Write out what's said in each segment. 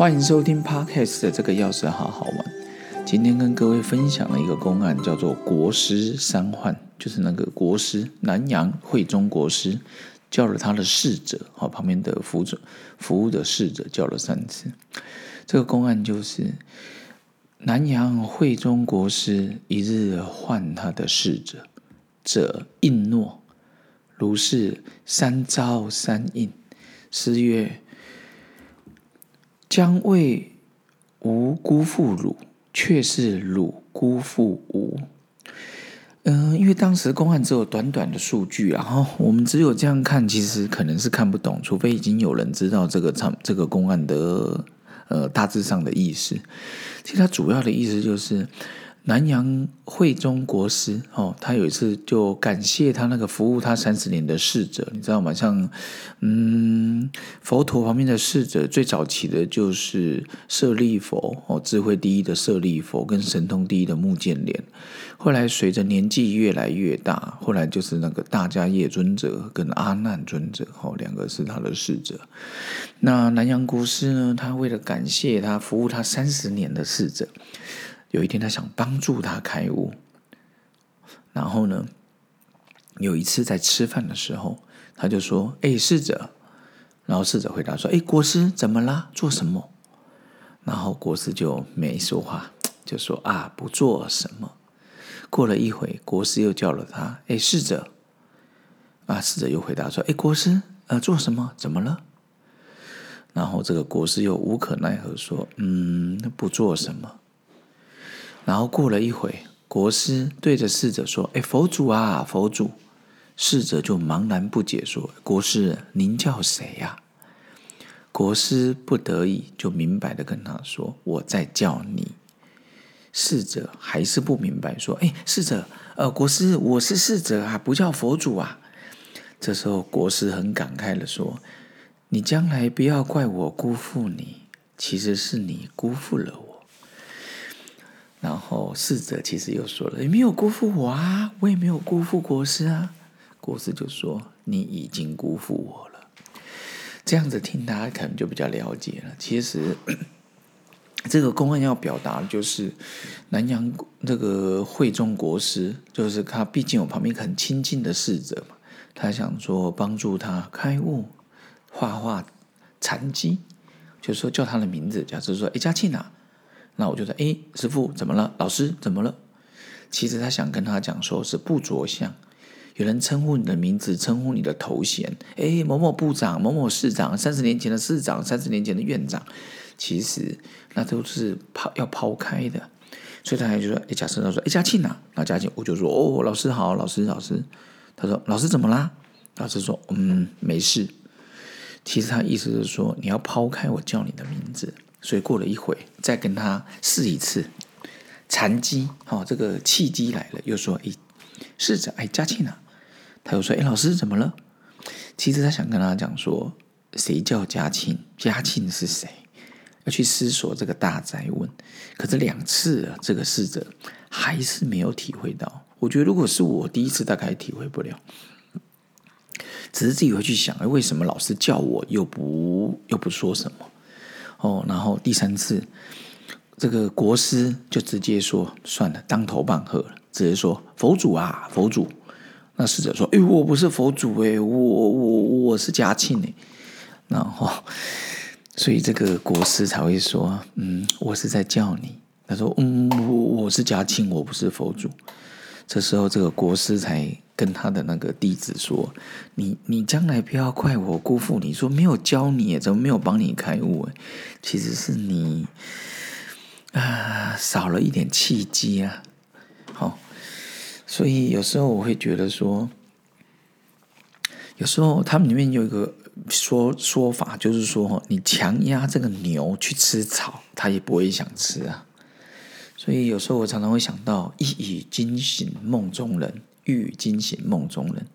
欢迎收听 Podcast 的这个钥匙好好玩。今天跟各位分享了一个公案叫做国师三换，就是那个国师南阳惠中国师叫了他的侍者，好旁边的服务服务的侍者叫了三次。这个公案就是南阳惠中国师一日唤他的侍者，者应诺，如是三招三应。师曰。将为吾辜负汝，却是汝辜负吾。嗯，因为当时公案只有短短的数据，然后我们只有这样看，其实可能是看不懂，除非已经有人知道这个场这个公案的呃大致上的意思。其实它主要的意思就是。南阳会中国师哦，他有一次就感谢他那个服务他三十年的侍者，你知道吗？像嗯，佛陀旁边的侍者最早期的就是舍利佛哦，智慧第一的舍利佛跟神通第一的目犍连。后来随着年纪越来越大，后来就是那个大迦叶尊者跟阿难尊者哦，两个是他的侍者。那南阳国师呢，他为了感谢他服务他三十年的侍者。有一天，他想帮助他开悟，然后呢，有一次在吃饭的时候，他就说：“哎，侍者。”然后侍者回答说：“哎，国师怎么啦？做什么？”然后国师就没说话，就说：“啊，不做什么。”过了一会，国师又叫了他：“哎，侍者。”啊，侍者又回答说：“哎，国师，呃，做什么？怎么了？”然后这个国师又无可奈何说：“嗯，不做什么。”然后过了一会，国师对着侍者说：“哎，佛祖啊，佛祖！”侍者就茫然不解说：“国师，您叫谁呀？”国师不得已就明白的跟他说：“我在叫你。”侍者还是不明白，说：“哎，侍者，呃，国师，我是侍者啊，不叫佛祖啊。”这时候国师很感慨的说：“你将来不要怪我辜负你，其实是你辜负了我。”然后侍者其实又说了：“你没有辜负我啊，我也没有辜负国师啊。”国师就说：“你已经辜负我了。”这样子听大家可能就比较了解了。其实 这个公案要表达的就是南阳这个会中国师，就是他毕竟有旁边很亲近的侍者嘛，他想说帮助他开悟、画画禅机，就是说叫他的名字，假设说：“哎，嘉庆啊。”那我就说，哎，师傅怎么了？老师怎么了？其实他想跟他讲，说是不着相。有人称呼你的名字，称呼你的头衔，哎，某某部长，某某市长，三十年前的市长，三十年前的院长，其实那都是抛要抛开的。所以他还就说，哎，假设他说，哎，嘉庆啊，那嘉庆，我就说，哦，老师好，老师，老师。他说，老师怎么啦？老师说，嗯，没事。其实他意思是说，你要抛开我叫你的名字。所以过了一会，再跟他试一次禅机，好，这个契机来了，又说：“哎，试着，哎，嘉庆啊。”他又说：“哎，老师怎么了？”其实他想跟他讲说：“谁叫嘉庆？嘉庆是谁？要去思索这个大灾问。”可是两次啊，这个侍者还是没有体会到。我觉得如果是我第一次，大概体会不了，只是自己会去想：哎，为什么老师叫我又不又不说什么？哦，然后第三次，这个国师就直接说：“算了，当头棒喝了。”直接说：“佛祖啊，佛祖。”那使者说：“哎，我不是佛祖哎，我我我是嘉庆哎。”然后，所以这个国师才会说：“嗯，我是在叫你。”他说：“嗯，我我是嘉庆，我不是佛祖。”这时候，这个国师才。跟他的那个弟子说：“你你将来不要怪我辜负你，说没有教你，怎么没有帮你开悟？其实是你啊少了一点契机啊。好，所以有时候我会觉得说，有时候他们里面有一个说说法，就是说你强压这个牛去吃草，它也不会想吃啊。所以有时候我常常会想到，一语惊醒梦中人。”欲惊醒梦中人，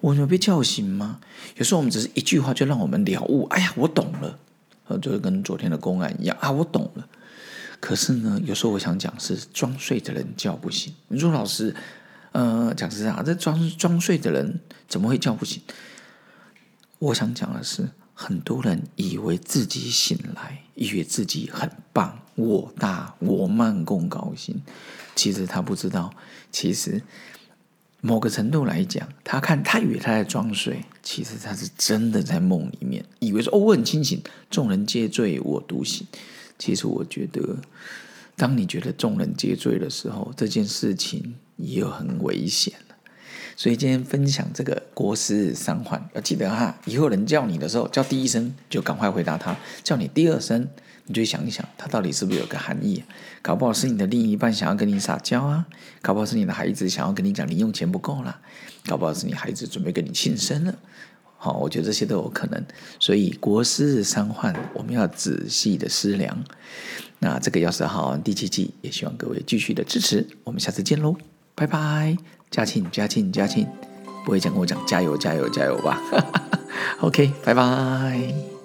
我有被叫醒吗？有时候我们只是一句话就让我们了悟。哎呀，我懂了，呃，就是跟昨天的公案一样啊，我懂了。可是呢，有时候我想讲是装睡的人叫不醒。你说老师，呃，讲是啊，这装装睡的人怎么会叫不醒？我想讲的是，很多人以为自己醒来，以为自己很棒，我大我慢共高兴。其实他不知道，其实某个程度来讲，他看他以为他在装睡，其实他是真的在梦里面，以为说哦我很清醒，众人皆醉我独醒。其实我觉得，当你觉得众人皆醉的时候，这件事情也有很危险所以今天分享这个国师三环，要记得哈，以后人叫你的时候，叫第一声就赶快回答他；叫你第二声，你就想一想，它到底是不是有个含义？搞不好是你的另一半想要跟你撒娇啊，搞不好是你的孩子想要跟你讲零用钱不够了，搞不好是你孩子准备跟你庆生了。好，我觉得这些都有可能。所以国师三换，我们要仔细的思量。那这个要是好第七季，也希望各位继续的支持。我们下次见喽，拜拜。嘉庆，嘉庆，嘉庆，不会讲跟我讲加油，加油，加油吧。OK，拜拜。